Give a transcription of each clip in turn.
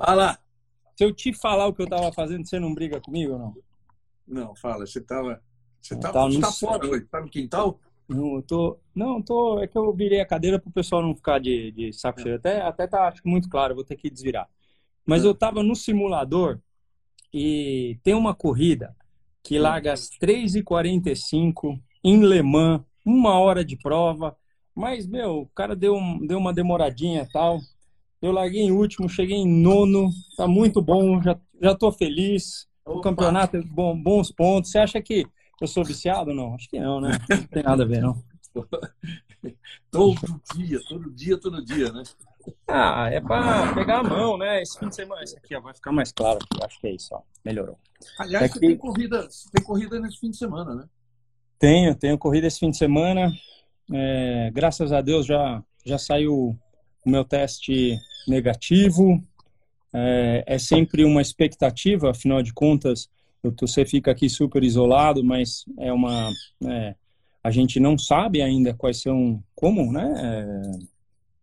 Ah lá. Se eu te falar o que eu estava fazendo, você não briga comigo ou não? Não, fala. Você estava. Você Eu tava você no tá fora hoje? Tá no quintal? Não, eu tô. Não, tô. É que eu virei a cadeira para o pessoal não ficar de, de saco cheio. Até, até tá acho muito claro, vou ter que desvirar. Mas É. eu tava no simulador e tem uma corrida que larga às 3h45 em Le Mans, uma hora de prova. Mas, meu, o cara deu, um- deu uma demoradinha e tal. Eu larguei em último, cheguei em nono, tá muito bom, já, já tô feliz. O Opa. campeonato é bom, bons pontos. Você acha que eu sou viciado? Não, acho que não, né? Não tem nada a ver, não. Todo dia, todo dia, todo dia, né? Ah, é pra pegar a mão, né? Esse fim de semana. Esse aqui ó, vai ficar mais claro aqui. Acho que é isso, ó. Melhorou. Aliás, É que- tem corrida, tem corrida nesse fim de semana, né? Tenho, tenho corrida esse fim de semana. É, graças a Deus já, já saiu o meu teste negativo. É, é sempre uma expectativa, afinal de contas, você fica aqui super isolado, mas é uma. é, a gente não sabe ainda quais são. Como, né?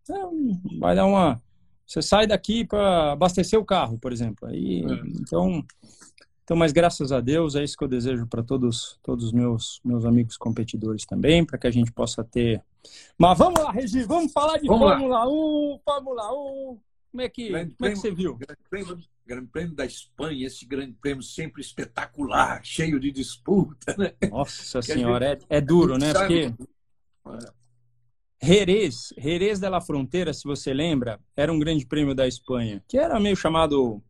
É, é, vai dar uma. Você sai daqui para abastecer o carro, por exemplo. Aí, É. então, então, mas graças a Deus é isso que eu desejo para todos, todos os meus meus amigos competidores também, para que a gente possa ter. Mas vamos lá, Regi, vamos falar de Vamos lá. Fórmula 1, Fórmula 1. Como é que, Grande como é que prêmio. você viu? Grande prêmio, grande prêmio da Espanha, esse grande prêmio sempre espetacular, cheio de disputa, né? Nossa senhora, é, é duro, né? Porque Jerez, Jerez de la Fronteira, se você lembra, era um grande prêmio da Espanha, que era meio chamado,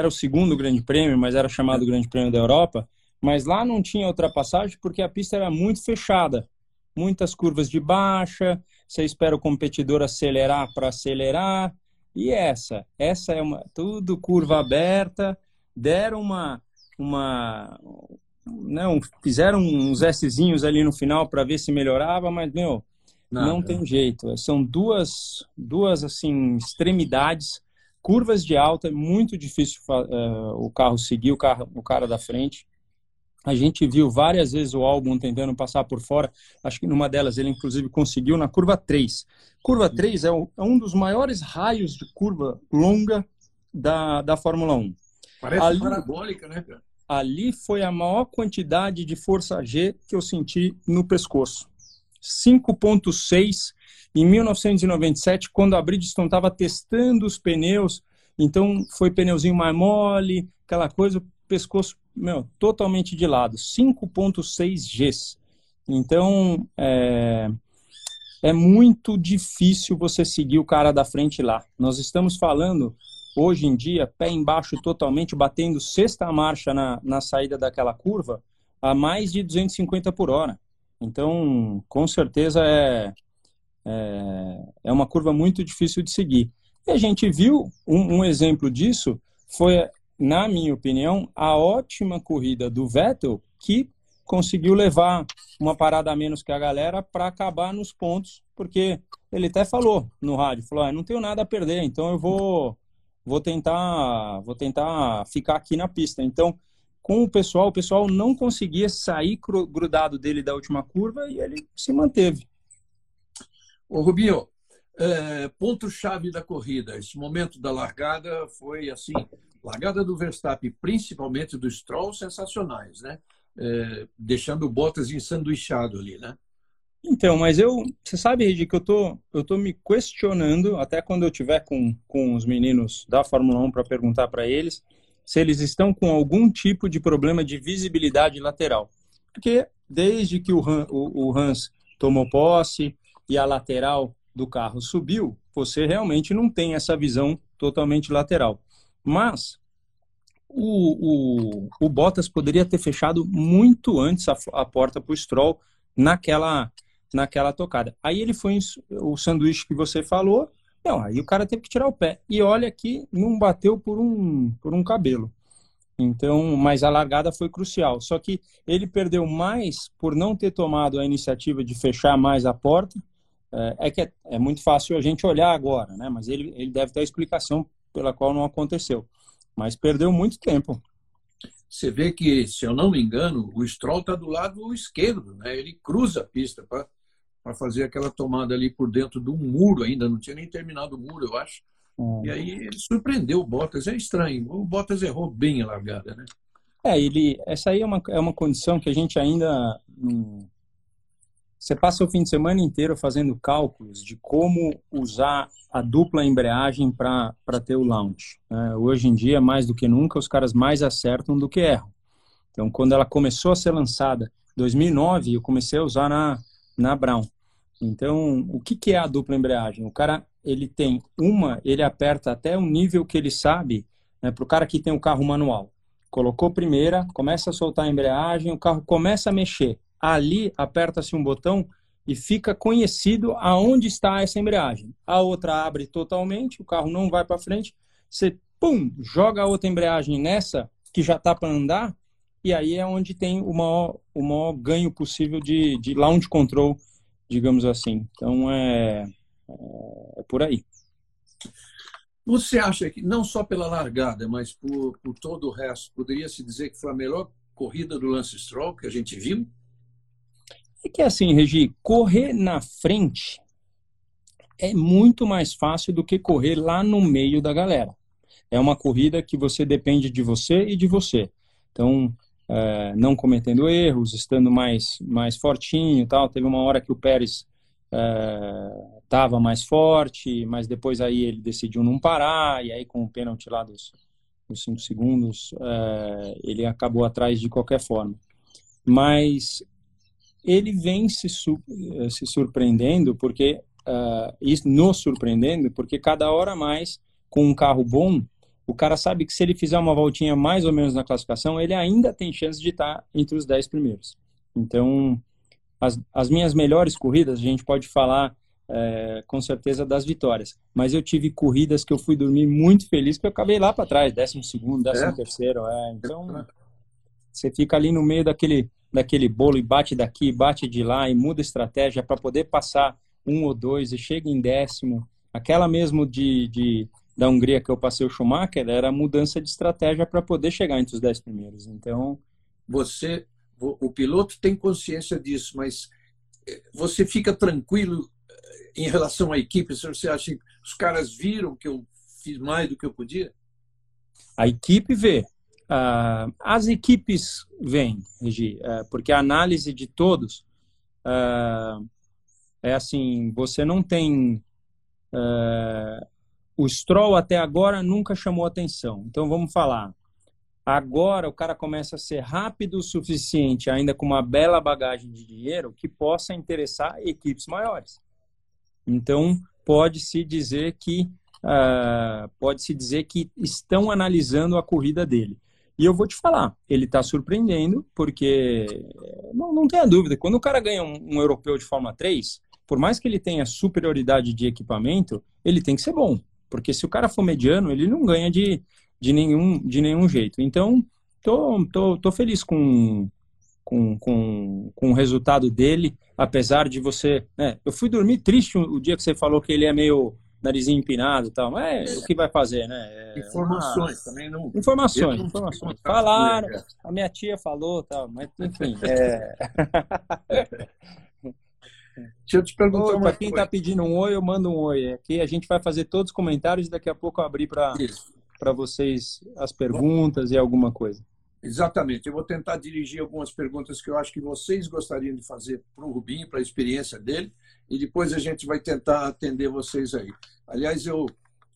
era o segundo grande prêmio, mas era chamado grande prêmio da Europa, mas lá não tinha ultrapassagem porque a pista era muito fechada, muitas curvas de baixa, você espera o competidor acelerar para acelerar, e essa, essa é uma, tudo curva aberta, deram uma, uma, não, fizeram uns Szinhos ali no final para ver se melhorava, mas, meu, não tem jeito. São duas, duas assim extremidades, curvas de alta, é muito difícil eh, o carro seguir o carro, o cara da frente. A gente viu várias vezes o álbum tentando passar por fora. Acho que numa delas ele inclusive conseguiu na curva 3. Curva 3 é, o- é um dos maiores raios de curva longa da, da Fórmula 1 Parece Ali- parabólica, né, cara? ali foi a maior quantidade de força G que eu senti no pescoço. 5.6 em 1997, quando a Bridgestone estava testando os pneus, então foi pneuzinho mais mole, aquela coisa, pescoço, meu, totalmente de lado. 5.6 Gs. Então, é, é muito difícil você seguir o cara da frente lá. Nós estamos falando hoje em dia, pé embaixo totalmente, batendo sexta marcha na, na saída daquela curva a mais de 250 por hora. Então, com certeza é, é, é uma curva muito difícil de seguir. E a gente viu um, um exemplo disso, foi, na minha opinião, a ótima corrida do Vettel, que conseguiu levar uma parada a menos que a galera para acabar nos pontos, porque ele até falou no rádio, falou, ah, não tenho nada a perder, então eu vou vou tentar vou tentar ficar aqui na pista. Então, com o pessoal, o pessoal não conseguia sair grudado dele da última curva e ele se manteve. Ô, Rubinho, é, ponto-chave da corrida. Esse momento da largada foi assim, largada do Verstappen, principalmente do Stroll, sensacionais, né? É, deixando o Bottas ensanduichado ali, né? Então, mas eu, você sabe, Regi, que eu tô, eu tô me questionando, até quando eu tiver com, com os meninos da Fórmula 1 para perguntar para eles, se eles estão com algum tipo de problema de visibilidade lateral. Porque desde que o, Han- o- o Hans tomou posse e a lateral do carro subiu, você realmente não tem essa visão totalmente lateral. Mas o, o, o Bottas poderia ter fechado muito antes a, a porta para o Stroll naquela naquela tocada. Aí ele foi o sanduíche que você falou, não, aí o cara teve que tirar o pé. E olha que não bateu por um por um cabelo. Então, mas a largada foi crucial. Só que ele perdeu mais por não ter tomado a iniciativa de fechar mais a porta. É, é que é, é muito fácil a gente olhar agora, né? Mas ele, ele deve ter a explicação pela qual não aconteceu. Mas perdeu muito tempo. Você vê que, se eu não me engano, o Stroll está do lado esquerdo, né? Ele cruza a pista para fazer aquela tomada ali por dentro de um muro ainda, não tinha nem terminado o muro, eu acho. Hum. E aí ele surpreendeu o Bottas. É estranho. O Bottas errou bem a largada, né? É, ele, essa aí é uma, é uma condição que a gente ainda. Hum, você passa o fim de semana inteiro fazendo cálculos de como usar a dupla embreagem para ter o launch. É, hoje em dia, mais do que nunca, os caras mais acertam do que erram. Então, quando ela começou a ser lançada, em 2009, eu comecei a usar na, na Brown. Então, o que, que é a dupla embreagem? O cara, ele tem uma, ele aperta até um nível que ele sabe, né, para o cara que tem o carro manual. Colocou primeira, começa a soltar a embreagem, o carro começa a mexer. Ali, aperta-se um botão e fica conhecido aonde está essa embreagem. A outra abre totalmente, o carro não vai para frente, você, pum, joga a outra embreagem nessa, que já está para andar, e aí é onde tem o maior, o maior ganho possível de, de launch control, digamos assim. Então é, é, é por aí. Você acha que, não só pela largada, mas por, por todo o resto, poderia se dizer que foi a melhor corrida do Lance Stroll que a gente viu? É que assim, Regi, correr na frente é muito mais fácil do que correr lá no meio da galera. É uma corrida que você depende de você e de você. Então, é, não cometendo erros, estando mais, mais fortinho tal. Teve uma hora que o Pérez estava é, mais forte, mas depois aí ele decidiu não parar, e aí com o pênalti lá dos, dos cinco segundos, é, ele acabou atrás de qualquer forma. Mas ele vem se, se surpreendendo, porque uh, isso nos surpreendendo, porque cada hora mais, com um carro bom, o cara sabe que se ele fizer uma voltinha mais ou menos na classificação, ele ainda tem chance de estar entre os 10 primeiros. Então, as, as minhas melhores corridas, a gente pode falar é, com certeza das vitórias. Mas eu tive corridas que eu fui dormir muito feliz, que eu acabei lá para trás, décimo segundo, décimo é? terceiro. É. Então, você fica ali no meio daquele, daquele bolo e bate daqui, bate de lá e muda estratégia para poder passar um ou dois e chega em décimo. Aquela mesmo de, de da Hungria que eu passei o Schumacher era a mudança de estratégia para poder chegar entre os dez primeiros. Então, você, o piloto tem consciência disso, mas eh, você fica tranquilo eh, em relação à equipe? Se você acha que os caras viram que eu fiz mais do que eu podia? A equipe vê. Uh, as equipes vêm, Regi, uh, porque a análise de todos uh, é assim: você não tem o Stroll até agora nunca chamou atenção. Então vamos falar. Agora o cara começa a ser rápido o suficiente, ainda com uma bela bagagem de dinheiro, que possa interessar equipes maiores. Então pode-se dizer que uh, pode-se dizer que estão analisando a corrida dele. E eu vou te falar, ele está surpreendendo, porque não, não tenha dúvida, quando o cara ganha um, um europeu de Fórmula 3, por mais que ele tenha superioridade de equipamento, ele tem que ser bom. Porque se o cara for mediano, ele não ganha de, de, nenhum, de nenhum jeito. Então, tô, tô, tô feliz com, com, com, com o resultado dele, apesar de você. Né, eu fui dormir triste o dia que você falou que ele é meio narizinho empinado e tal, mas é, o que vai fazer, né? É informações uma... também não. Informações, informações. Falaram, a minha tia falou tal, mas enfim. É... Deixa eu te perguntar Para quem está pedindo um oi, eu mando um oi. Aqui a gente vai fazer todos os comentários e daqui a pouco eu abrir para vocês as perguntas e alguma coisa. Exatamente. Eu vou tentar dirigir algumas perguntas que eu acho que vocês gostariam de fazer para o Rubinho, para a experiência dele, e depois a gente vai tentar atender vocês aí. Aliás, eu,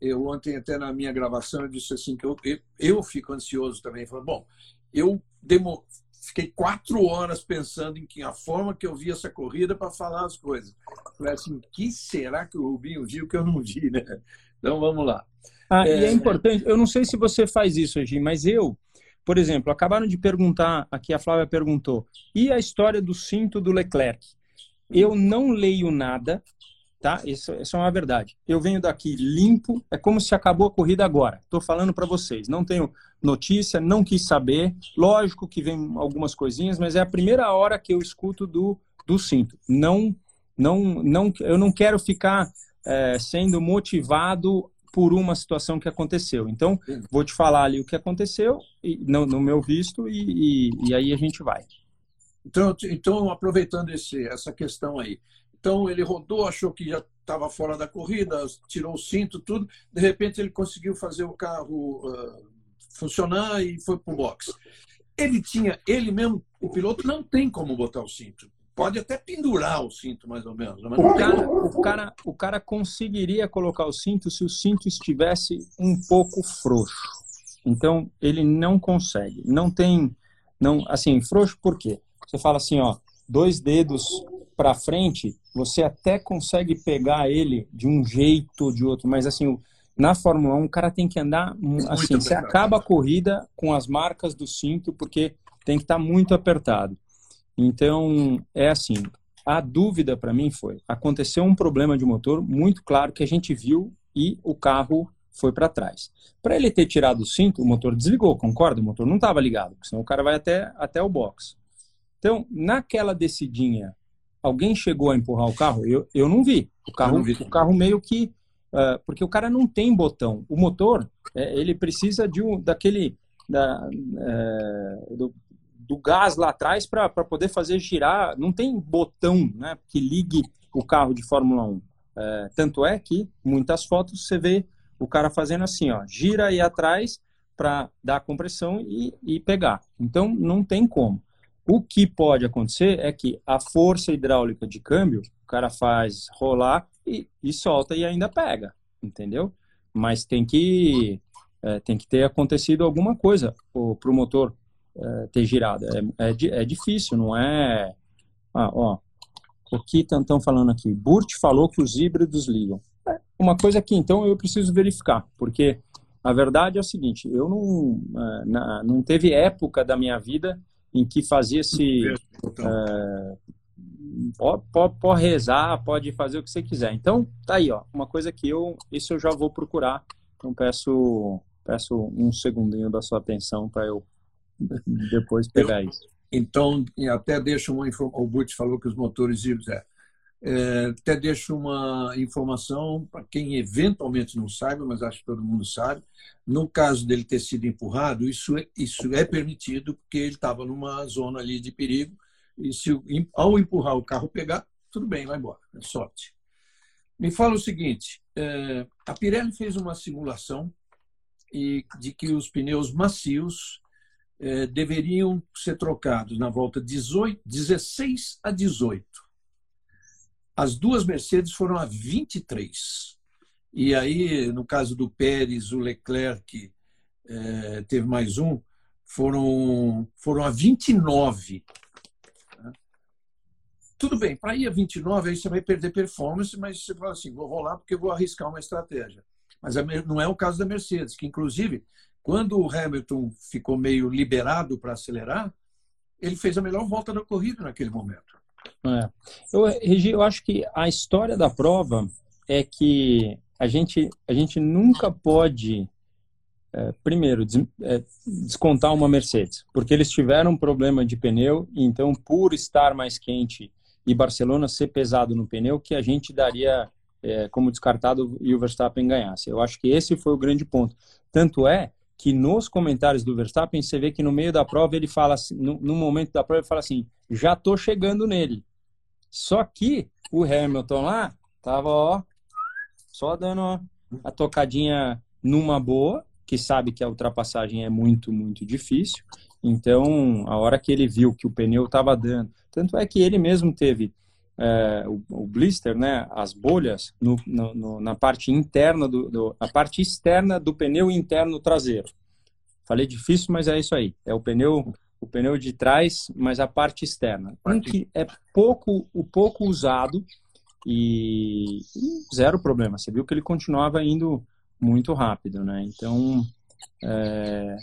eu ontem, até na minha gravação, eu disse assim que eu, eu, eu fico ansioso também. Falei, bom, eu demo, fiquei quatro horas pensando em que a forma que eu vi essa corrida para falar as coisas. Falei assim, que será que o Rubinho viu que eu não vi, né? Então vamos lá. Ah, é... E é importante, eu não sei se você faz isso, Gi, mas eu, por exemplo, acabaram de perguntar, aqui a Flávia perguntou, e a história do cinto do Leclerc? Eu não leio nada, tá? Isso, isso é uma verdade. Eu venho daqui limpo, é como se acabou a corrida agora. Estou falando para vocês. Não tenho notícia, não quis saber. Lógico que vem algumas coisinhas, mas é a primeira hora que eu escuto do, do cinto. Não, não, não, eu não quero ficar é, sendo motivado por uma situação que aconteceu. Então, vou te falar ali o que aconteceu e, no, no meu visto e, e, e aí a gente vai. Então, então aproveitando esse, essa questão aí, então ele rodou, achou que já estava fora da corrida, tirou o cinto, tudo. De repente ele conseguiu fazer o carro uh, funcionar e foi para o box. Ele tinha, ele mesmo, o piloto não tem como botar o cinto. Pode até pendurar o cinto, mais ou menos. Mas o, cara, o, cara, o cara conseguiria colocar o cinto se o cinto estivesse um pouco frouxo. Então, ele não consegue. Não tem. não Assim, frouxo por quê? Você fala assim, ó, dois dedos para frente, você até consegue pegar ele de um jeito ou de outro, mas assim, na Fórmula 1 o cara tem que andar assim, você acaba a corrida com as marcas do cinto porque tem que estar tá muito apertado. Então, é assim, a dúvida para mim foi, aconteceu um problema de motor muito claro que a gente viu e o carro foi para trás. Para ele ter tirado o cinto, o motor desligou, concorda? O motor não estava ligado, senão o cara vai até, até o box. Então, naquela descidinha, alguém chegou a empurrar o carro? Eu, eu não vi. O carro, vi. o carro meio que. Uh, porque o cara não tem botão. O motor, é, ele precisa de um, daquele. Da, é, do, do gás lá atrás para poder fazer girar. Não tem botão né, que ligue o carro de Fórmula 1. É, tanto é que muitas fotos você vê o cara fazendo assim, ó, gira aí atrás para dar compressão e, e pegar. Então não tem como. O que pode acontecer é que a força hidráulica de câmbio, o cara faz rolar e, e solta e ainda pega, entendeu? Mas tem que, é, tem que ter acontecido alguma coisa para o motor é, ter girado. É, é, é, difícil, não é. Ah, ó, o que estão falando aqui? Burt falou que os híbridos ligam. É uma coisa que então eu preciso verificar, porque a verdade é o seguinte: eu não, é, não teve época da minha vida em que fazia-se. É, pode, pode, pode, rezar, pode fazer o que você quiser. Então, tá aí, ó, uma coisa que eu, isso eu já vou procurar. Então, peço, peço um segundinho da sua atenção para eu depois pegar eu, isso. Então, até deixo uma informação. O Butch falou que os motores híbridos é. É, até deixo uma informação para quem eventualmente não saiba, mas acho que todo mundo sabe. No caso dele ter sido empurrado, isso é, isso é permitido porque ele estava numa zona ali de perigo e se ao empurrar o carro pegar, tudo bem, vai embora, é sorte. Me fala o seguinte: é, a Pirelli fez uma simulação e de que os pneus macios é, deveriam ser trocados na volta 18, 16 a 18 as duas Mercedes foram a 23. E aí, no caso do Pérez, o Leclerc é, teve mais um, foram, foram a 29. Tudo bem, para ir a 29, aí você vai perder performance, mas você fala assim: vou rolar porque vou arriscar uma estratégia. Mas não é o caso da Mercedes, que inclusive, quando o Hamilton ficou meio liberado para acelerar, ele fez a melhor volta da corrida naquele momento. É. Eu, Regi, eu acho que a história da prova é que a gente, a gente nunca pode, é, primeiro, des, é, descontar uma Mercedes, porque eles tiveram um problema de pneu, então, por estar mais quente e Barcelona ser pesado no pneu, que a gente daria é, como descartado e o Verstappen ganhasse. Eu acho que esse foi o grande ponto. Tanto é que nos comentários do Verstappen você vê que no meio da prova ele fala assim, no, no momento da prova ele fala assim, já tô chegando nele. Só que o Hamilton lá tava ó, só dando a tocadinha numa boa, que sabe que a ultrapassagem é muito, muito difícil. Então, a hora que ele viu que o pneu estava dando, tanto é que ele mesmo teve é, o, o, blister, né, as bolhas no, no, no, na parte interna do, do, a parte externa do pneu interno traseiro. Falei difícil, mas é isso aí. É o pneu o pneu de trás, mas a parte externa. Um que é pouco o pouco usado e zero problema. Você viu que ele continuava indo muito rápido, né? Então, é,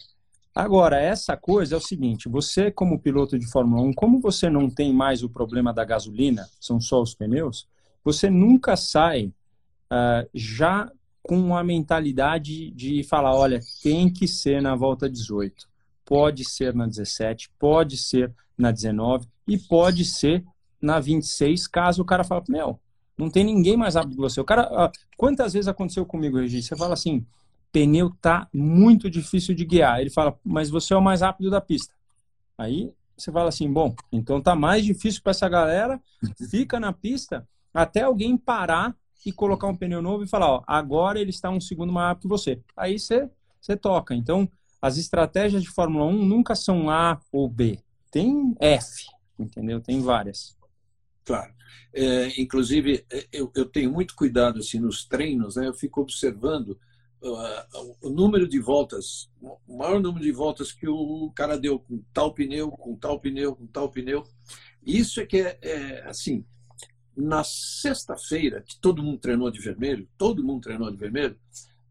Agora, essa coisa é o seguinte: você, como piloto de Fórmula 1, como você não tem mais o problema da gasolina, são só os pneus, você nunca sai uh, já com a mentalidade de falar: olha, tem que ser na volta 18, pode ser na 17, pode ser na 19 e pode ser na 26, caso o cara fale: meu, não tem ninguém mais rápido que você. O cara, uh, quantas vezes aconteceu comigo, Regi? Você fala assim pneu tá muito difícil de guiar. Ele fala, mas você é o mais rápido da pista. Aí você fala assim, bom, então tá mais difícil para essa galera, fica na pista até alguém parar e colocar um pneu novo e falar, ó, agora ele está um segundo mais rápido que você. Aí você, você toca. Então, as estratégias de Fórmula 1 nunca são A ou B. Tem F, entendeu? Tem várias. Claro. É, inclusive, é, eu, eu, tenho muito cuidado assim nos treinos, né? Eu fico observando uh, o número de voltas, o maior número de voltas que o cara deu com tal pneu, com tal pneu, com tal pneu. Isso é que é, é assim. Na sexta-feira, que todo mundo treinou de vermelho, todo mundo treinou de vermelho,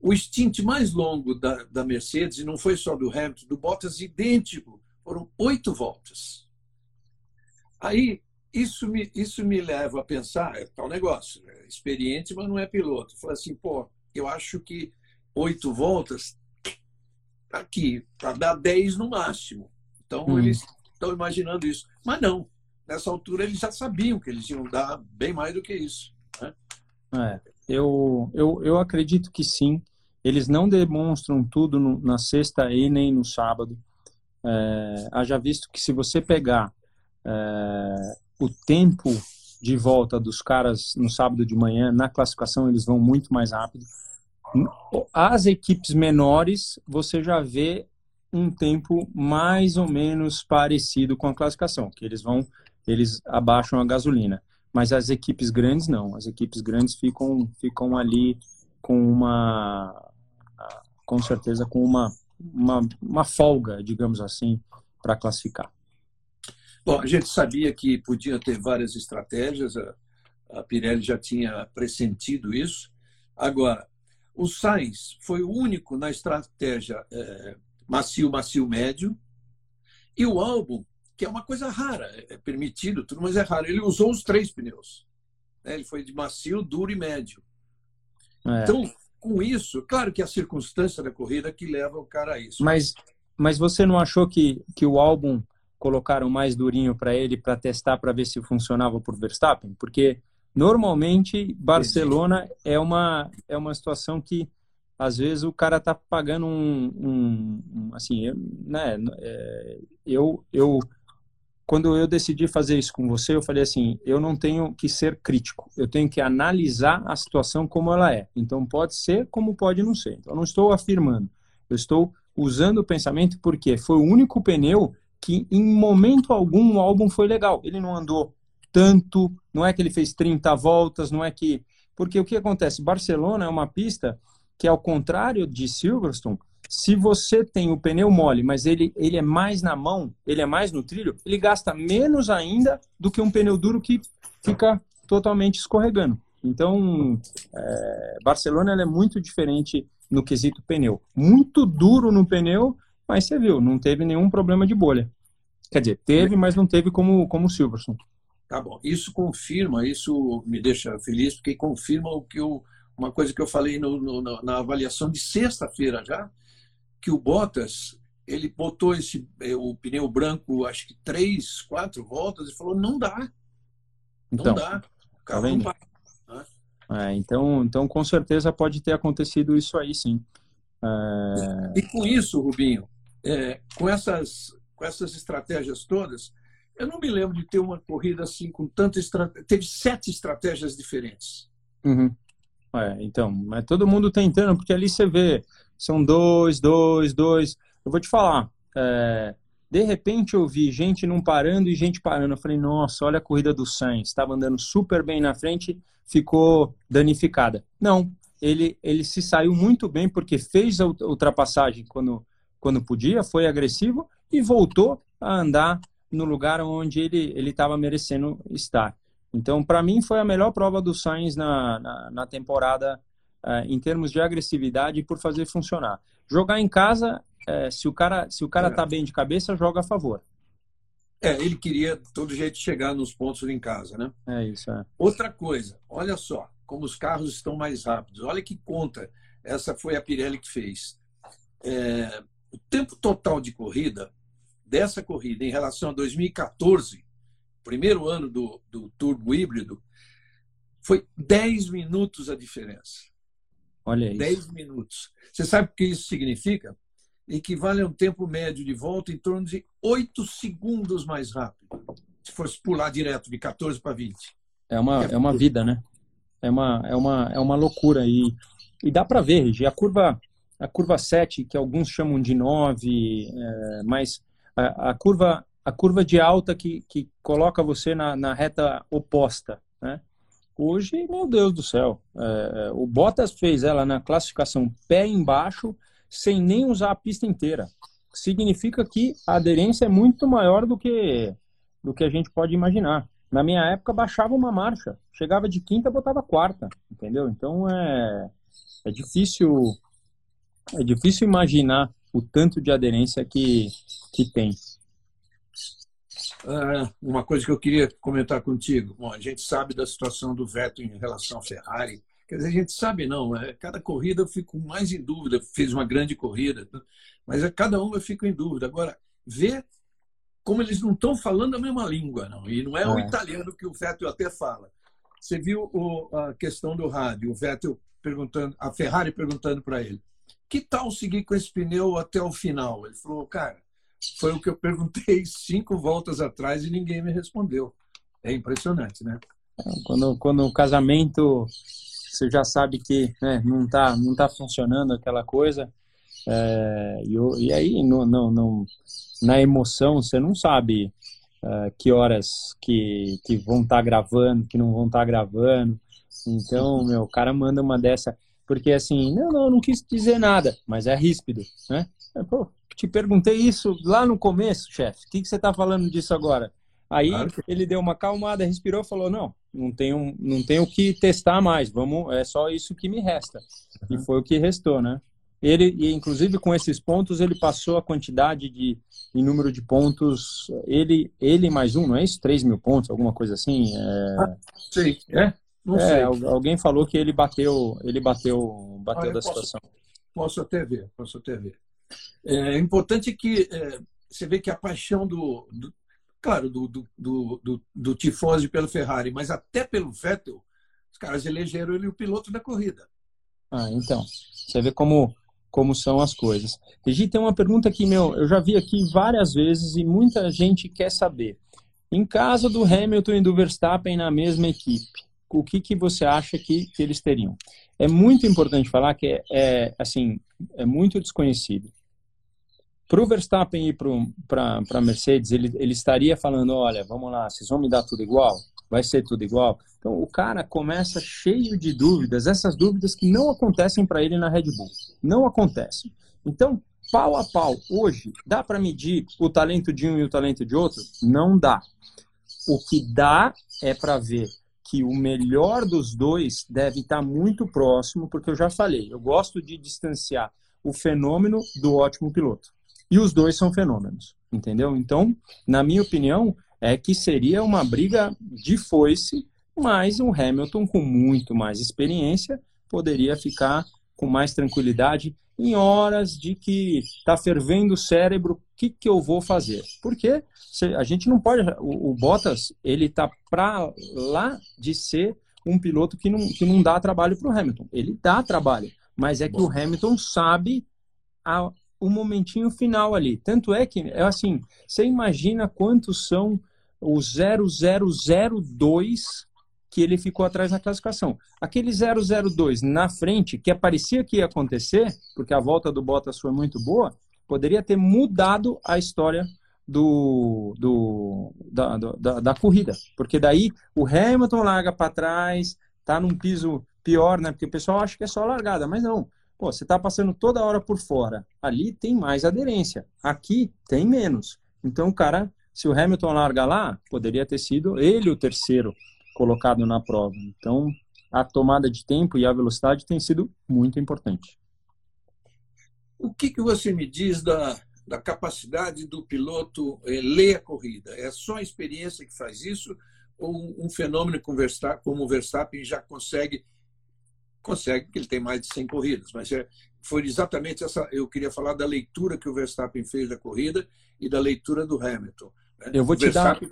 o stint mais longo da, da Mercedes, e não foi só do Hamilton, do Bottas, idêntico, foram oito voltas. Aí isso me, isso me leva a pensar, é tal negócio, é experiente, mas não é piloto. Fala assim, pô, eu acho que oito voltas tá aqui, para dar dez no máximo. Então, hum. eles estão imaginando isso. Mas não, nessa altura eles já sabiam que eles iam dar bem mais do que isso. Né? É, eu, eu, eu acredito que sim. Eles não demonstram tudo no, na sexta e nem no sábado. É, haja visto que se você pegar é, o tempo de volta dos caras no sábado de manhã, na classificação eles vão muito mais rápido. As equipes menores, você já vê um tempo mais ou menos parecido com a classificação, que eles vão, eles abaixam a gasolina. Mas as equipes grandes não, as equipes grandes ficam, ficam ali com uma, com certeza com uma, uma, uma folga, digamos assim, para classificar. Bom, a gente sabia que podia ter várias estratégias, a, a Pirelli já tinha pressentido isso. Agora, o Sainz foi o único na estratégia é, macio, macio, médio, e o álbum, que é uma coisa rara, é permitido, tudo, mas é raro, ele usou os três pneus. Né? Ele foi de macio, duro e médio. É. Então, com isso, claro que a circunstância da corrida que leva o cara a isso. Mas, mas você não achou que, que o álbum colocaram mais durinho para ele para testar para ver se funcionava por Verstappen? Porque normalmente Barcelona é uma é uma situação que às vezes o cara tá pagando um, um, um assim, né, é, eu eu quando eu decidi fazer isso com você, eu falei assim, eu não tenho que ser crítico, eu tenho que analisar a situação como ela é. Então pode ser como pode não ser. Então eu não estou afirmando, eu estou usando o pensamento porque foi o único pneu que em momento algum o álbum foi legal. Ele não andou tanto, não é que ele fez 30 voltas, não é que. Porque o que acontece? Barcelona é uma pista que, ao contrário de Silverstone, se você tem o pneu mole, mas ele, ele é mais na mão, ele é mais no trilho, ele gasta menos ainda do que um pneu duro que fica totalmente escorregando. Então, é, Barcelona é muito diferente no quesito pneu. Muito duro no pneu, mas você viu, não teve nenhum problema de bolha. Quer dizer, teve, mas não teve como, como o Silverson. Tá bom. Isso confirma, isso me deixa feliz, porque confirma o que eu, uma coisa que eu falei no, no, na avaliação de sexta-feira já, que o Bottas ele botou esse eh, o pneu branco, acho que três, quatro voltas e falou não dá, não então, dá, o carro tá não vai. Né? É, então, então com certeza pode ter acontecido isso aí, sim. É... E com isso, Rubinho, é, com, essas, com essas estratégias todas, eu não me lembro de ter uma corrida assim com tanta estratégia. Teve sete estratégias diferentes. Uhum. É, então, mas todo mundo tentando, porque ali você vê, são dois, dois, dois. Eu vou te falar, é, de repente eu vi gente não parando e gente parando. Eu falei, nossa, olha a corrida do Sainz, estava andando super bem na frente, ficou danificada. Não, ele, ele se saiu muito bem porque fez a ultrapassagem quando quando podia, foi agressivo e voltou a andar no lugar onde ele estava merecendo estar. Então, para mim, foi a melhor prova do Sainz na, na, na temporada uh, em termos de agressividade por fazer funcionar. Jogar em casa, uh, se o cara se o cara é. tá bem de cabeça, joga a favor. É, ele queria de todo jeito chegar nos pontos em casa, né? É isso. É. Outra coisa, olha só como os carros estão mais rápidos. Olha que conta. Essa foi a Pirelli que fez. É, o tempo total de corrida, dessa corrida, em relação a 2014, primeiro ano do, do turbo híbrido, foi 10 minutos a diferença. Olha isso. 10 minutos. Você sabe o que isso significa? Equivale a um tempo médio de volta em torno de 8 segundos mais rápido. Se fosse pular direto de 14 para 20. É uma, é, é uma vida, né? É uma, é uma, é uma loucura. E, e dá para ver, Regi, a curva, a curva 7, que alguns chamam de 9, é, mas a, a, curva, a curva de alta que, que coloca você na, na reta oposta, né? Hoje, meu Deus do céu, é, o Bottas fez ela na classificação pé embaixo, sem nem usar a pista inteira. Significa que a aderência é muito maior do que, do que a gente pode imaginar. Na minha época, baixava uma marcha, chegava de quinta, botava quarta, entendeu? Então é, é difícil é difícil imaginar o tanto de aderência que, que tem. Uh, uma coisa que eu queria comentar contigo. Bom, a gente sabe da situação do Vettel em relação à Ferrari. Quer dizer, a gente sabe não. É, cada corrida eu fico mais em dúvida. Fez uma grande corrida, mas a cada uma eu fico em dúvida. Agora, ver como eles não estão falando a mesma língua, não. E não é, é. o italiano que o Vettel até fala. Você viu o, a questão do rádio, o Vettel perguntando, a Ferrari perguntando para ele: que tal seguir com esse pneu até o final? Ele falou, cara, foi o que eu perguntei cinco voltas atrás e ninguém me respondeu. É impressionante, né? Quando, quando o casamento você já sabe que né, não está não tá funcionando aquela coisa, é, e, e, aí no, no, no, na emoção você não sabe uh, que horas que, que vão estar tá gravando, que não vão estar tá gravando. Então, meu, o cara manda uma dessa, porque assim, não, não, não quis dizer nada, mas é ríspido, né? Pô, te perguntei isso lá no começo, chefe. O que, que você está falando disso agora? Aí claro que... ele deu uma calmada, respirou, falou: não, não tenho, não tenho que testar mais. Vamos, é só isso que me resta. Uhum. E foi o que restou, né? Ele, e inclusive com esses pontos, ele passou a quantidade de em número de pontos. Ele, ele mais um, não é isso? 3 mil pontos, alguma coisa assim? É... Ah, sim, é. Não é, sei. Alguém falou que ele bateu, ele bateu, bateu ah, da posso, situação. Posso até ver, posso até ver. É importante que é, você vê que a paixão do, do claro, do, do, do, do, Tifose pelo Ferrari, mas até pelo Vettel, os caras elegeram ele o piloto da corrida. Ah, então. Você vê como, como são as coisas. Regi, tem uma pergunta que, meu, eu já vi aqui várias vezes e muita gente quer saber. Em caso do Hamilton e do Verstappen na mesma equipe, o que, que você acha que, que eles teriam? É muito importante falar que é, é assim, é muito desconhecido. Para o Verstappen e para a Mercedes, ele, ele estaria falando: olha, vamos lá, vocês vão me dar tudo igual? Vai ser tudo igual? Então o cara começa cheio de dúvidas, essas dúvidas que não acontecem para ele na Red Bull. Não acontecem. Então, pau a pau, hoje, dá para medir o talento de um e o talento de outro? Não dá. O que dá é para ver que o melhor dos dois deve estar muito próximo, porque eu já falei, eu gosto de distanciar o fenômeno do ótimo piloto. E os dois são fenômenos, entendeu? Então, na minha opinião, é que seria uma briga de foice, mas um Hamilton com muito mais experiência poderia ficar com mais tranquilidade em horas de que está fervendo o cérebro, o que, que eu vou fazer? Porque a gente não pode. O, o Bottas, ele está para lá de ser um piloto que não, que não dá trabalho para o Hamilton. Ele dá trabalho, mas é que Bom. o Hamilton sabe a, o momentinho final ali. Tanto é que, é assim, você imagina quantos são os 0002 que ele ficou atrás na classificação. Aquele 002 na frente, que parecia que ia acontecer, porque a volta do Bottas foi muito boa, poderia ter mudado a história do, do da, da, da, corrida. Porque daí o Hamilton larga para trás, tá num piso pior, né? Porque o pessoal acha que é só largada, mas não. Pô, você tá passando toda hora por fora. Ali tem mais aderência. Aqui tem menos. Então, cara, se o Hamilton larga lá, poderia ter sido ele o terceiro colocado na prova. Então, a tomada de tempo e a velocidade tem sido muito importante. O que, que você me diz da, da capacidade do piloto é, ler a corrida? É só a experiência que faz isso? Ou um fenômeno como o Verstappen já consegue, consegue, porque ele tem mais de 100 corridas, mas é, foi exatamente essa. Eu queria falar da leitura que o Verstappen fez da corrida e da leitura do Hamilton. Né? Eu vou te Verstappen...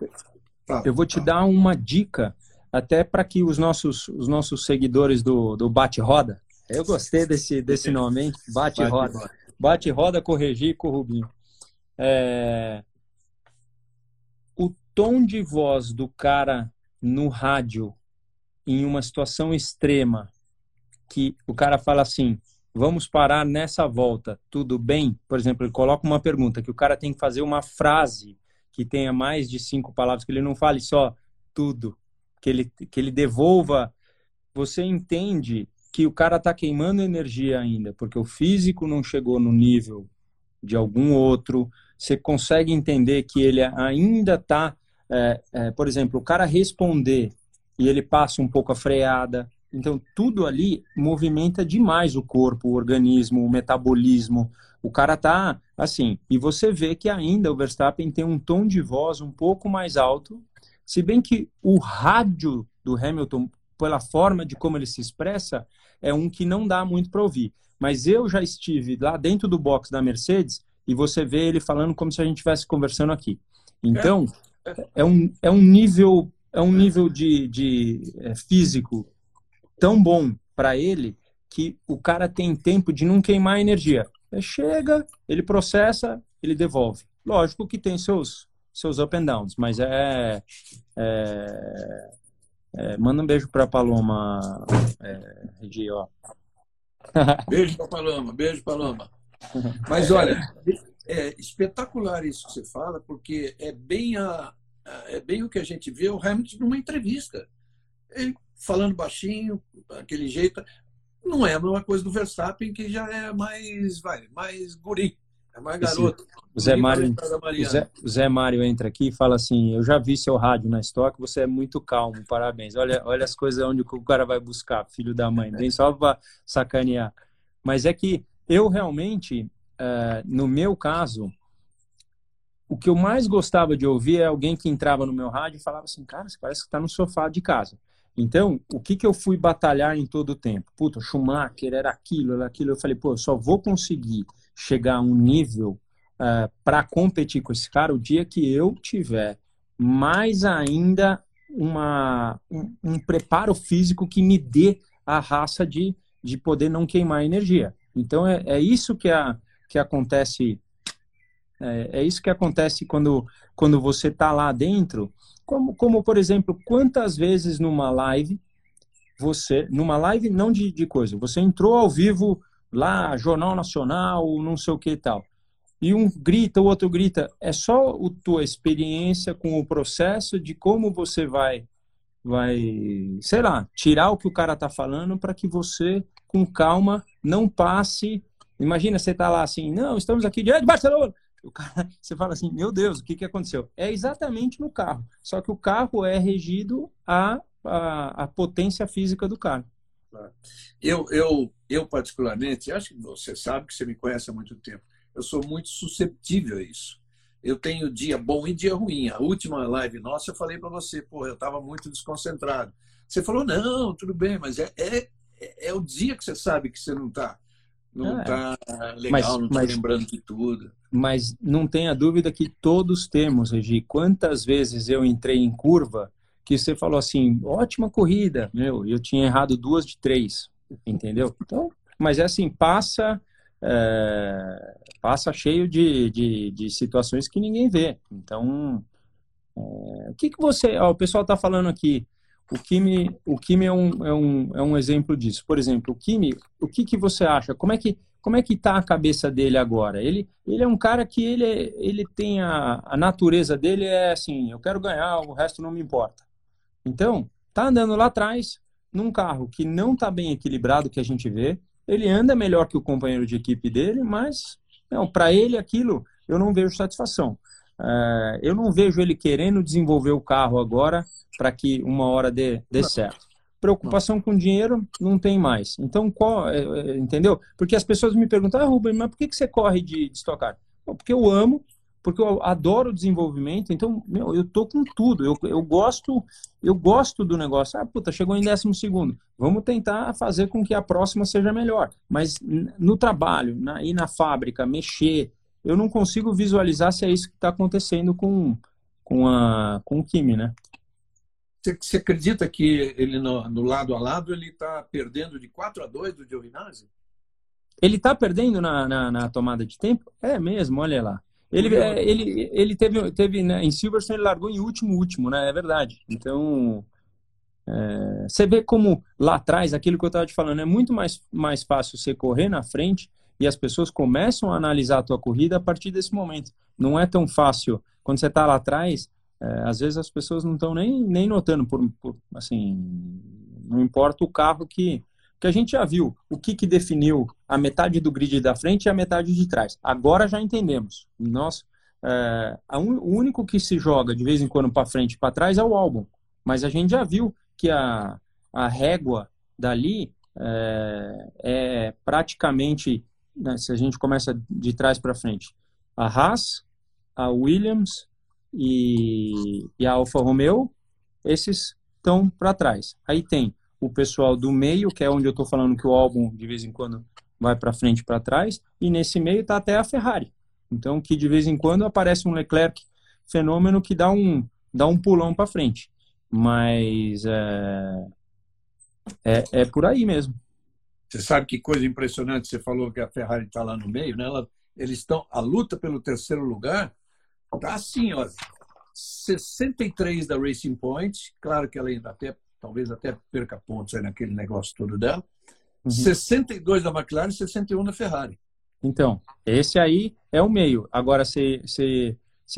dar, eu vou te dar uma dica até para que os nossos, os nossos seguidores do, do Bate Roda, eu gostei desse, desse nome, hein? Bate, Roda. Bate Roda, corrigir com o Rubinho. É... O tom de voz do cara no rádio em uma situação extrema, que o cara fala assim, vamos parar nessa volta, tudo bem? Por exemplo, ele coloca uma pergunta que o cara tem que fazer uma frase que tenha mais de cinco palavras, que ele não fale só tudo, que ele, que ele devolva. Você entende que o cara está queimando energia ainda, porque o físico não chegou no nível de algum outro. Você consegue entender que ele ainda está, é, é, por exemplo, o cara responder e ele passa um pouco a freada. Então, tudo ali movimenta demais o corpo, o organismo, o metabolismo. O cara tá assim. E você vê que ainda o Verstappen tem um tom de voz um pouco mais alto, se bem que o rádio do Hamilton, pela forma de como ele se expressa, é um que não dá muito para ouvir. Mas eu já estive lá dentro do box da Mercedes e você vê ele falando como se a gente estivesse conversando aqui. Então, é um, é um nível é um nível de, de é, físico tão bom para ele que o cara tem tempo de não queimar energia. Ele chega, ele processa, ele devolve. Lógico que tem seus seus up and downs, mas é, é, é manda um beijo para Paloma, é, Regi, ó. Beijo para Paloma, beijo Paloma. Mas olha, é espetacular isso que você fala, porque é bem a, é bem o que a gente vê o Hamilton numa entrevista. Ele falando baixinho, aquele jeito. Não é a mesma coisa do Verstappen, que já é mais, vai, mais guri, é mais garoto. O Zé, Mário, o, Zé, o Zé Mário entra aqui e fala assim: Eu já vi seu rádio na estoque, você é muito calmo, parabéns. Olha, olha as coisas onde o cara vai buscar, filho da mãe, bem só para sacanear. Mas é que eu realmente, uh, no meu caso, o que eu mais gostava de ouvir é alguém que entrava no meu rádio e falava assim, cara, você parece que está no sofá de casa. Então, o que, que eu fui batalhar em todo o tempo? Puta, Schumacher era aquilo, era aquilo. Eu falei, pô, eu só vou conseguir chegar a um nível uh, eh, para competir com esse cara o dia que eu tiver mais ainda uma, um, um, preparo físico que me dê a raça de, de poder não queimar energia. Então, é, é isso que, a, que acontece é, é isso que acontece quando, quando você está lá dentro. Como, como, por exemplo, quantas vezes numa live, você, numa live não de, de coisa, você entrou ao vivo lá, Jornal Nacional, não sei o que e tal, e um grita, o outro grita, é só a tua experiência com o processo de como você vai, vai, sei lá, tirar o que o cara está falando para que você, com calma, não passe. Imagina você tá lá assim, não, estamos aqui diante de Barcelona, o cara, você fala assim, meu Deus, o que, que aconteceu? É exatamente no carro, só que o carro é regido à, à, à potência física do carro. Eu, eu, eu, particularmente, acho que você sabe que você me conhece há muito tempo, eu sou muito susceptível a isso. Eu tenho dia bom e dia ruim. A última live nossa eu falei para você, pô, eu estava muito desconcentrado. Você falou, não, tudo bem, mas é, é, é o dia que você sabe que você não está não está ah, é. legal, mas, não está lembrando de tudo. Mas não tenha dúvida que todos temos, Regi. Quantas vezes eu entrei em curva que você falou assim, ótima corrida, meu, eu tinha errado duas de três, entendeu? Então, mas é assim, passa é, passa cheio de, de, de, situações que ninguém vê. Então, é, o que, que você. Ó, o pessoal está falando aqui. O Kimi, o Kimi é, um, é, um, é um exemplo disso. Por exemplo, o Kimi, o que, que você acha? Como é que como é que está a cabeça dele agora? Ele, ele é um cara que ele, ele tem a, a natureza dele é assim, eu quero ganhar, o resto não me importa. Então, tá andando lá atrás, num carro que não está bem equilibrado, que a gente vê. Ele anda melhor que o companheiro de equipe dele, mas para ele aquilo eu não vejo satisfação. Uh, eu não vejo ele querendo desenvolver o carro agora para que uma hora dê, dê certo. Preocupação com dinheiro não tem mais. Então, qual, é, é, entendeu? Porque as pessoas me perguntam, ah, Rubem, mas por que, que você corre de, de estocar? Porque eu amo, porque eu adoro o desenvolvimento. Então, meu, eu tô com tudo. Eu, eu gosto, eu gosto do negócio. Ah, puta, chegou em décimo segundo. Vamos tentar fazer com que a próxima seja melhor. Mas no trabalho, na, ir na fábrica, mexer, eu não consigo visualizar se é isso que está acontecendo com, com, a, com o Kimi, né? Você, acredita que ele no, no, lado a lado ele está perdendo de 4 a 2 do Giovinazzi? Ele está perdendo na, na, na, tomada de tempo? É mesmo, olha lá. Ele, é, ele, ele teve, teve né, em Silverstone ele largou em último, último, né? É verdade. Então, é, você vê como lá atrás, aquilo que eu estava te falando, é muito mais, mais fácil você correr na frente e as pessoas começam a analisar a tua corrida a partir desse momento. Não é tão fácil. Quando você está lá atrás, é, às vezes as pessoas não estão nem, nem notando, por, por, assim, não importa o carro que, que a gente já viu, o que, que definiu a metade do grid da frente e a metade de trás. Agora já entendemos. Nós, é, un, o único que se joga de vez em quando para frente e para trás é o álbum. Mas a gente já viu que a, a régua dali é, é praticamente, né, se a gente começa de trás para frente, a Haas, a Williams e, e a Alfa Romeo, esses estão para trás. Aí tem o pessoal do meio, que é onde eu estou falando que o álbum de vez em quando vai para frente e para trás, e nesse meio está até a Ferrari. Então, que de vez em quando aparece um Leclerc fenômeno que dá um, dá um pulão para frente. Mas é, é, é, por aí mesmo. Você sabe que coisa impressionante, você falou que a Ferrari está lá no meio, né? Ela, eles estão, a luta pelo terceiro lugar está assim, ó, 63 da Racing Point, claro que ela ainda até, talvez até perca pontos aí naquele negócio todo dela, uhum. 62 da McLaren e 61 da Ferrari. Então, esse aí é o meio. Agora, você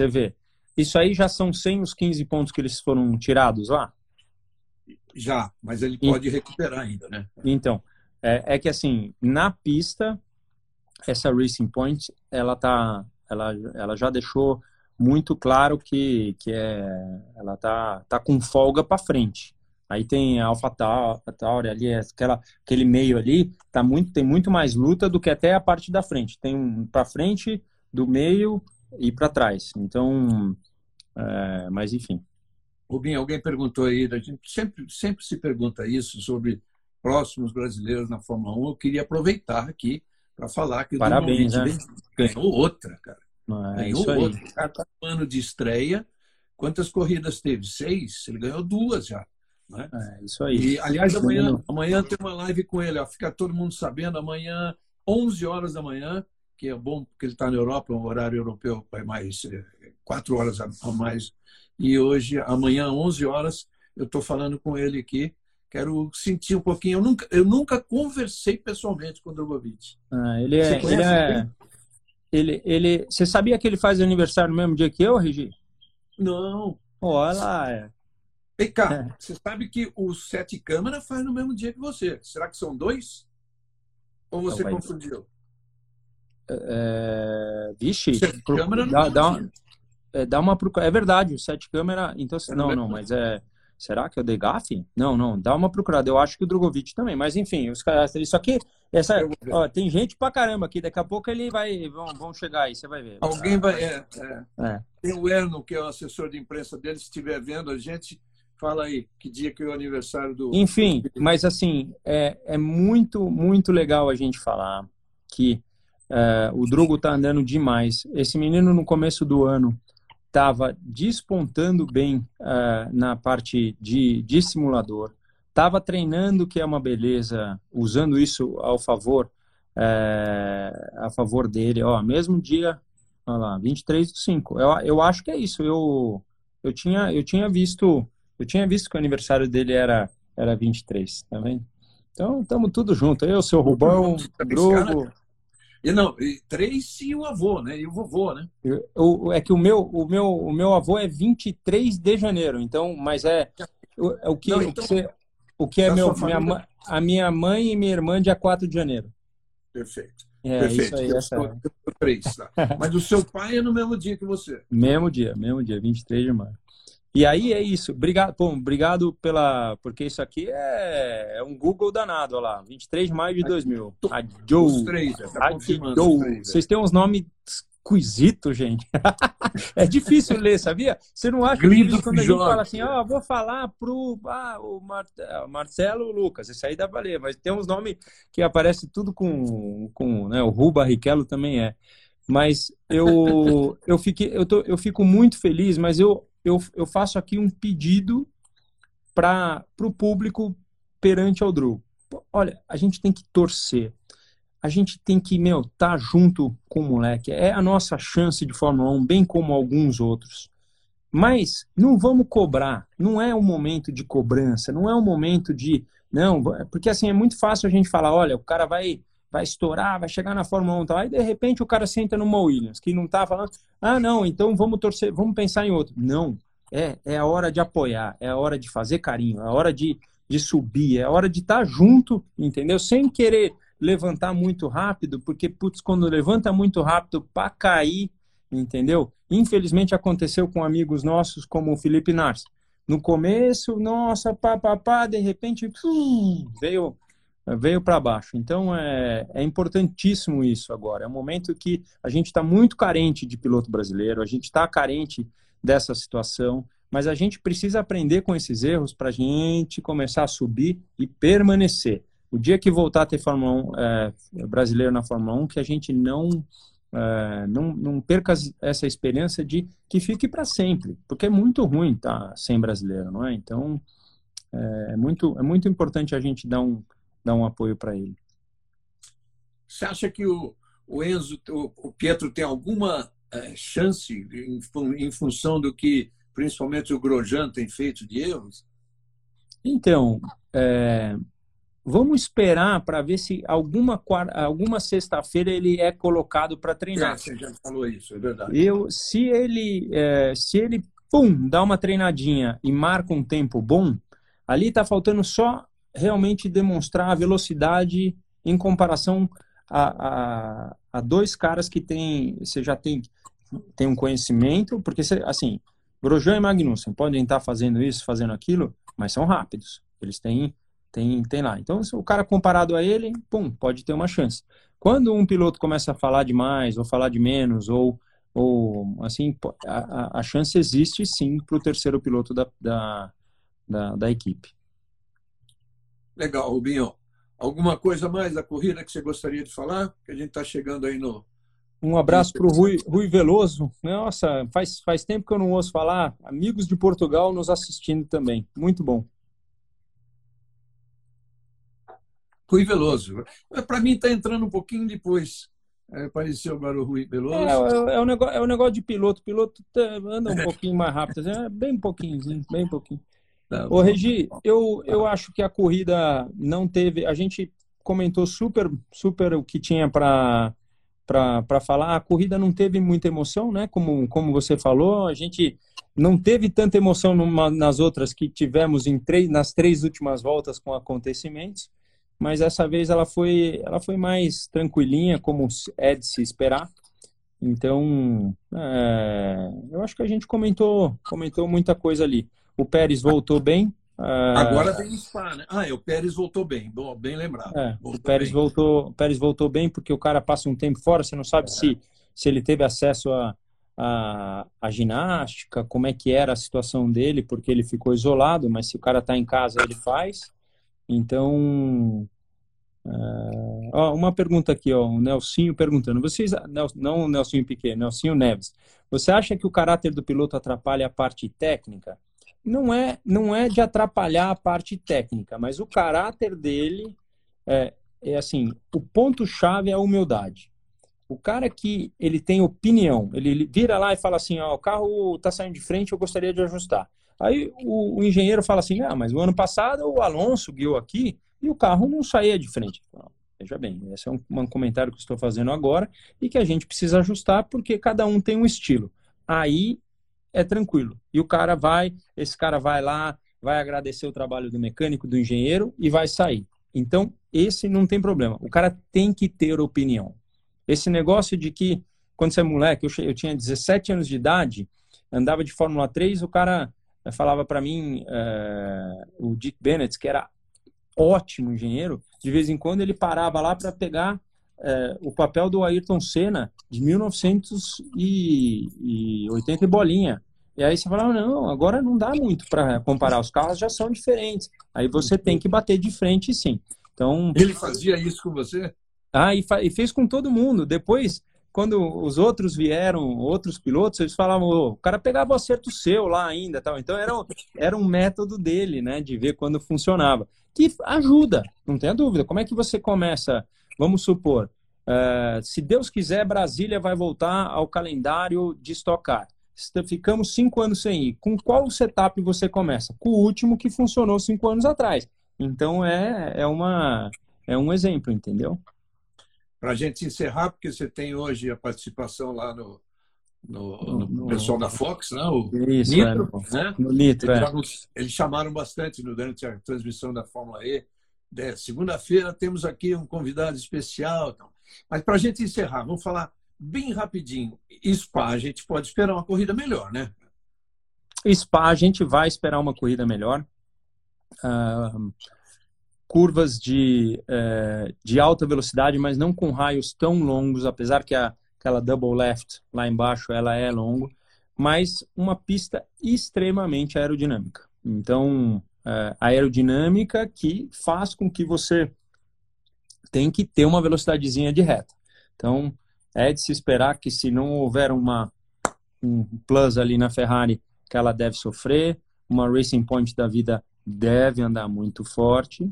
vê, isso aí já são sem os 15 pontos que eles foram tirados lá? Já, mas ele pode e... recuperar ainda, né? Então, é, é, que assim, na pista, essa Racing Point, ela tá, ela, ela já deixou muito claro que, que é, ela tá, tá com folga para frente. Aí tem a Alpha Tauri ali, aquela, aquele meio ali, tá muito, tem muito mais luta do que até a parte da frente. Tem um para frente, do meio e para trás. Então, é, mas enfim. Rubinho, alguém perguntou aí, a gente sempre, sempre se pergunta isso sobre próximos brasileiros na Fórmula 1. Eu queria aproveitar aqui para falar que o Parabéns, né? ganhou outra, cara. É, ganhou outra. O cara está no ano de estreia. Quantas corridas teve? Seis? Ele ganhou duas já. Né? É, isso aí. E, aliás, amanhã, amanhã tem uma live com ele. Ó, fica todo mundo sabendo. Amanhã, 11 horas da manhã, que é bom porque ele está na Europa, um horário europeu vai mais é, quatro horas a mais. E hoje, amanhã, 11 horas, eu estou falando com ele aqui. Quero sentir um pouquinho. Eu nunca, eu nunca conversei pessoalmente com o Drogovic. Ah, ele é, ele é, ele, ele, você sabia que ele faz aniversário no mesmo dia que eu, Regi? Não. Olha lá. É. Vem cá, é. você sabe que o Sete Câmara faz no mesmo dia que você. Será que são dois? Ou você então, confundiu? É, vixe, Sete Câmara dá, dá, uma, é, dá uma. É verdade, o Sete Câmara. Então, é não, não, mas é. Será que é o Degafe? Não, não, dá uma procurada. Eu acho que o Drogovic também, mas enfim, os caras. Isso aqui, essa, ó, tem gente pra caramba aqui. Daqui a pouco ele vai. Vão, vão chegar aí, você vai ver. Alguém vai. É, é. É. Tem o Erno, que é o assessor de imprensa dele, se estiver vendo a gente Fala aí, que dia que é o aniversário do. Enfim, mas assim, é, é muito, muito legal a gente falar que é, o Drogo tá andando demais. Esse menino, no começo do ano, estava despontando bem é, na parte de, de simulador, estava treinando, que é uma beleza, usando isso ao favor, é, a favor dele. Ó, mesmo dia, olha lá, 23 do 5. Eu, eu acho que é isso. Eu, eu, tinha, eu tinha visto eu tinha visto que o aniversário dele era, era 23, tá vendo? Então, estamos tudo junto. Eu, seu Rubão, Drogo. E não, e três e o avô, né? E o vovô, né? Eu, é que o meu, o, meu, o meu avô é 23 de janeiro, então, mas é, o, é o, que, não, então, o que, você, o que é meu, minha, a minha mãe e minha irmã dia 4 de janeiro. Perfeito. É, Perfeito. Isso aí, essa... É. três, tá? Mas o seu pai é no mesmo dia que você. Mesmo dia, mesmo dia, 23 de maio. E aí é isso. Obrigado, bom, obrigado pela. Porque isso aqui é, é um Google danado, olha lá. 23 de maio de 2000. A Joe. Os três, tá Joe. Vocês têm uns nomes esquisitos, gente. é difícil ler, sabia? Você não acha que quando a gente fala assim, ó, oh, vou falar pro ah, o Mar é, Marcelo Lucas, isso aí dá pra ler, mas tem uns nomes que aparece tudo com, com né, o Ru Barrichello também é. Mas eu, eu, fiquei, eu, tô, eu fico muito feliz, mas eu eu, eu faço aqui um pedido para o público perante ao Drew. Olha, a gente tem que torcer. A gente tem que, meu, estar tá junto com o moleque. É a nossa chance de Fórmula 1, bem como alguns outros. mas não vamos cobrar, não é um momento de cobrança, não é um momento de. Não, porque assim é muito fácil a gente falar: olha, o cara vai vai estourar, vai chegar na Fórmula 1 tal. Aí de repente o cara senta numa Williams, que não tá falando, ah, não, então vamos torcer, vamos pensar em outro. Não, é, é a hora de apoiar, é a hora de fazer carinho, é a hora de, de subir, é a hora de estar tá junto, entendeu? Sem querer levantar muito rápido, porque, putz, quando levanta muito rápido para cair, entendeu? Infelizmente aconteceu com amigos nossos como o Felipe Nars. No começo, nossa, pá, pá, pá, de repente veio veio para baixo. Então é, é importantíssimo isso agora. É um momento que a gente está muito carente de piloto brasileiro, a gente está carente dessa situação, mas a gente precisa aprender com esses erros para a gente começar a subir e permanecer. O dia que voltar a ter Fórmula 1 é, brasileiro na Fórmula 1, que a gente não é, não, não perca essa experiência de que fique para sempre, porque é muito ruim estar tá sem brasileiro, não é? Então, é, é muito, é muito importante a gente dar um, dar um apoio para ele. Você acha que o, o Enzo, o, o Pietro tem alguma é, chance em, em, função do que principalmente o Grosjean tem feito de erros? Então, é, Vamos esperar para ver se alguma, alguma sexta-feira ele é colocado para treinar. É, você já falou isso, é verdade. Eu, se ele, é, se ele pum, dá uma treinadinha e marca um tempo bom, ali está faltando só realmente demonstrar a velocidade em comparação a, a, a dois caras que tem, você já tem, tem um conhecimento, porque você, assim, Grosjean e Magnussen podem estar fazendo isso, fazendo aquilo, mas são rápidos. Eles têm tem, tem lá. Então, o cara comparado a ele, pum, pode ter uma chance. Quando um piloto começa a falar demais, ou falar de menos, ou, ou assim, a, a chance existe sim para o terceiro piloto da, da, da, da equipe. Legal, Rubinho. Alguma coisa mais da corrida que você gostaria de falar? Que a gente está chegando aí no. Um abraço para o Rui, Rui Veloso. Nossa, faz, faz tempo que eu não ouço falar. Amigos de Portugal nos assistindo também. Muito bom. Rui Veloso. Para mim está entrando um pouquinho depois. É, apareceu agora o Rui Veloso. É, é, é, um negócio, é um negócio de piloto. Piloto tá, anda um pouquinho mais rápido. É bem pouquinho, bem pouquinho. Tá Ô, Regi, eu, eu acho que a corrida não teve. A gente comentou super, super o que tinha para para falar. A corrida não teve muita emoção, né? Como, como você falou, a gente não teve tanta emoção numa, nas outras que tivemos em três, nas três últimas voltas com acontecimentos mas essa vez ela foi, ela foi mais tranquilinha, como é de se esperar. Então, é, eu acho que a gente comentou, comentou muita coisa ali. O Pérez voltou bem. Agora vem Spa, né? Ah, é, o Pérez voltou bem, bom, bem lembrado. É, o Pérez bem. voltou, Pérez voltou bem porque o cara passa um tempo fora, você não sabe é. se, se ele teve acesso a, a, a, ginástica, como é que era a situação dele, porque ele ficou isolado, mas se o cara está em casa, ele faz. Então, uh, ó, uma pergunta aqui, ó, o Nelsinho perguntando, vocês, não o Nelsinho Piquet, Nelsinho Neves, você acha que o caráter do piloto atrapalha a parte técnica? Não é, não é de atrapalhar a parte técnica, mas o caráter dele é, é assim, o ponto-chave é a humildade. O cara que ele tem opinião, ele vira lá e fala assim, ó, o carro está saindo de frente, eu gostaria de ajustar. Aí o, o, engenheiro fala assim: ah, mas o ano passado o Alonso guiou aqui e o carro não saía de frente. veja bem, esse é um, um comentário que estou fazendo agora e que a gente precisa ajustar porque cada um tem um estilo. Aí é tranquilo. E o cara vai, esse cara vai lá, vai agradecer o trabalho do mecânico, do engenheiro e vai sair. Então, esse não tem problema. O cara tem que ter opinião. Esse negócio de que, quando você é moleque, eu, eu tinha 17 anos de idade, andava de Fórmula 3, o cara falava para mim é, o Dick Bennett, que era ótimo engenheiro, de vez em quando ele parava lá para pegar é, o papel do Ayrton Senna de 1980 e bolinha. E aí você falava, não, agora não dá muito para comparar, os carros já são diferentes. Aí você tem que bater de frente sim. Então, ele fazia isso com você? Ah, e, e fez com todo mundo. Depois, quando os outros vieram, outros pilotos, eles falavam, o cara pegava o acerto seu lá ainda, tal. Então era, era um método dele, né, de ver quando funcionava, que ajuda, não tenha dúvida. Como é que você começa? Vamos supor, uh, se Deus quiser, Brasília vai voltar ao calendário de estocar. ficamos cinco anos sem ir. Com qual setup você começa? Com o último que funcionou cinco anos atrás. Então é, é, uma, é um exemplo, entendeu? Para a gente encerrar, porque você tem hoje a participação lá no, no, no, pessoal da Fox, né? o Isso, Nitro, é, né? no Nitro, eles, é. eles chamaram bastante durante a transmissão da Fórmula E. Segunda-feira temos aqui um convidado especial. Então. Mas para a gente encerrar, vamos falar bem rapidinho. Spa, a gente pode esperar uma corrida melhor, né? Spa, a gente vai esperar uma corrida melhor. Uh, curvas de, uh, de alta velocidade, mas não com raios tão longos, apesar que a, aquela double left lá embaixo ela é longo, mas uma pista extremamente aerodinâmica. Então, uh, aerodinâmica que faz com que você tem que ter uma velocidadezinha de reta. Então, é de se esperar que se não houver uma um plus ali na Ferrari, que ela deve sofrer, uma Racing Point da vida deve andar muito forte.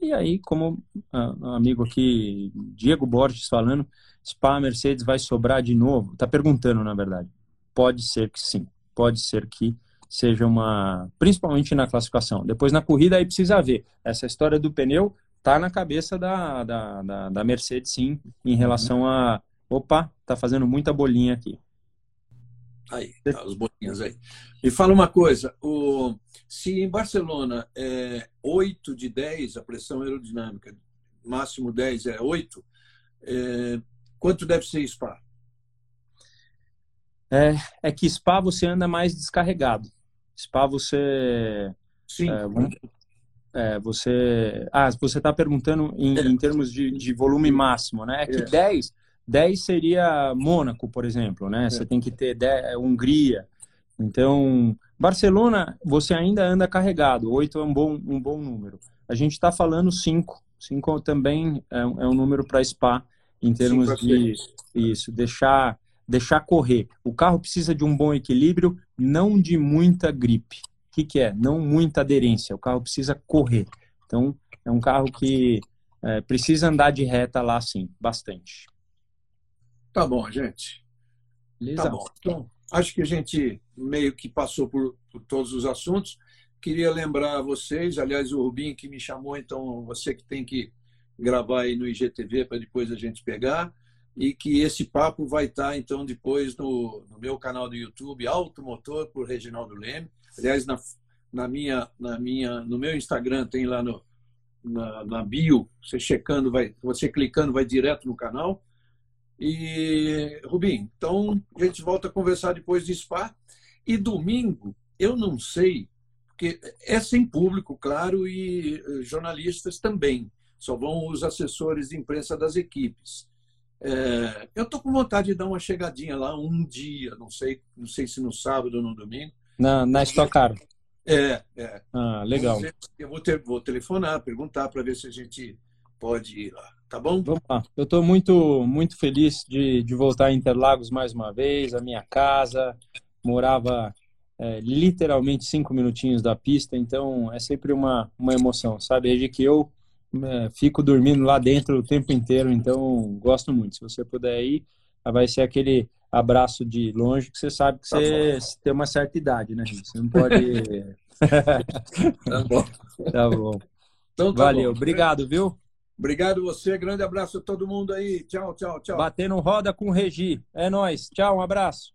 E aí, como uh, amigo aqui, Diego Borges falando, Spa Mercedes vai sobrar de novo? Tá perguntando, na verdade. Pode ser que sim. Pode ser que seja uma, principalmente na classificação. Depois na corrida aí precisa ver. Essa história do pneu tá na cabeça da, da, da, da Mercedes sim, em relação a Opa, tá fazendo muita bolinha aqui. Aí, tá, as bolinhas aí. E fala uma coisa, o, se em Barcelona é 8 de 10 a pressão aerodinâmica, máximo 10 é 8, é, quanto deve ser Spa? É, é que Spa você anda mais descarregado. Spa você... Sim. É, é, você... Ah, você está perguntando em, em termos de, de, volume máximo, né? É que 10 10 seria Mônaco, por exemplo, né? É. Você tem que ter 10, é, Hungria. Então, Barcelona, você ainda anda carregado. 8 é um bom, um bom número. A gente está falando 5. 5 também é, é, um número para Spa, em termos de isso, deixar, deixar correr. O carro precisa de um bom equilíbrio, não de muita gripe. O que, que é? Não muita aderência. O carro precisa correr. Então, é um carro que é, precisa andar de reta lá, sim, bastante. Tá bom, gente. Beleza. Tá bom. Então, acho que a gente meio que passou por, por todos os assuntos. Queria lembrar a vocês, aliás, o Rubinho que me chamou, então você que tem que gravar aí no IGTV para depois a gente pegar e que esse papo vai estar então depois no, no meu canal do YouTube Automotor por Reginaldo Leme. Aliás, na, na minha na minha no meu Instagram tem lá no na, na bio, você checando vai, você clicando vai direto no canal. E, Rubim, então a gente volta a conversar depois de Spa. E domingo, eu não sei, porque é sem público, claro, e eh, jornalistas também. Só vão os assessores de imprensa das equipes. É, eu estou com vontade de dar uma chegadinha lá um dia, não sei, não sei se no sábado ou no domingo. Na, na Stock Car. É, é. Ah, legal. Eu vou, ter, vou telefonar, perguntar para ver se a gente pode ir lá. Tá bom? Vamos lá. Eu estou muito, muito feliz de, de voltar a Interlagos mais uma vez, a minha casa. Morava é, literalmente cinco minutinhos da pista, então é sempre uma, uma emoção, sabe? Desde que eu fico dormindo lá dentro o tempo inteiro, então gosto muito. Se você puder ir, vai ser aquele abraço de longe que você sabe que tá você tem uma certa idade, né? Você não pode. tá bom. Tá bom. Então, tá Valeu, bom. obrigado, viu? Obrigado você, grande abraço a todo mundo aí. Tchau, tchau, tchau. Batendo roda com o Regi. É nós. Tchau, um abraço.